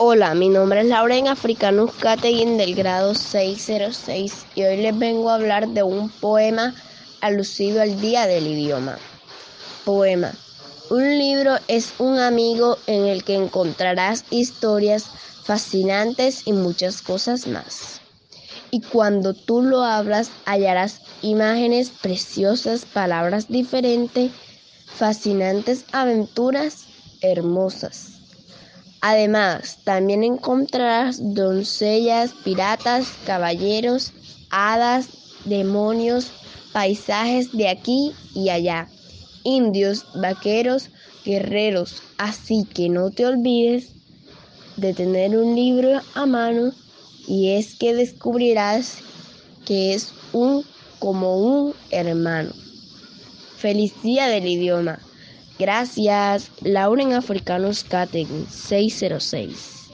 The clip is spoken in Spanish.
Hola, mi nombre es Lauren Africanus Categuin del grado 606 y hoy les vengo a hablar de un poema alusivo al Día del Idioma. Poema. Un libro es un amigo en el que encontrarás historias fascinantes y muchas cosas más. Y cuando tú lo hablas hallarás imágenes preciosas, palabras diferentes, fascinantes aventuras hermosas. Además, también encontrarás doncellas, piratas, caballeros, hadas, demonios, paisajes de aquí y allá, indios, vaqueros, guerreros. Así que no te olvides de tener un libro a mano y es que descubrirás que es un como un hermano. Feliz día del idioma. Gracias, Lauren Africanos Category 606.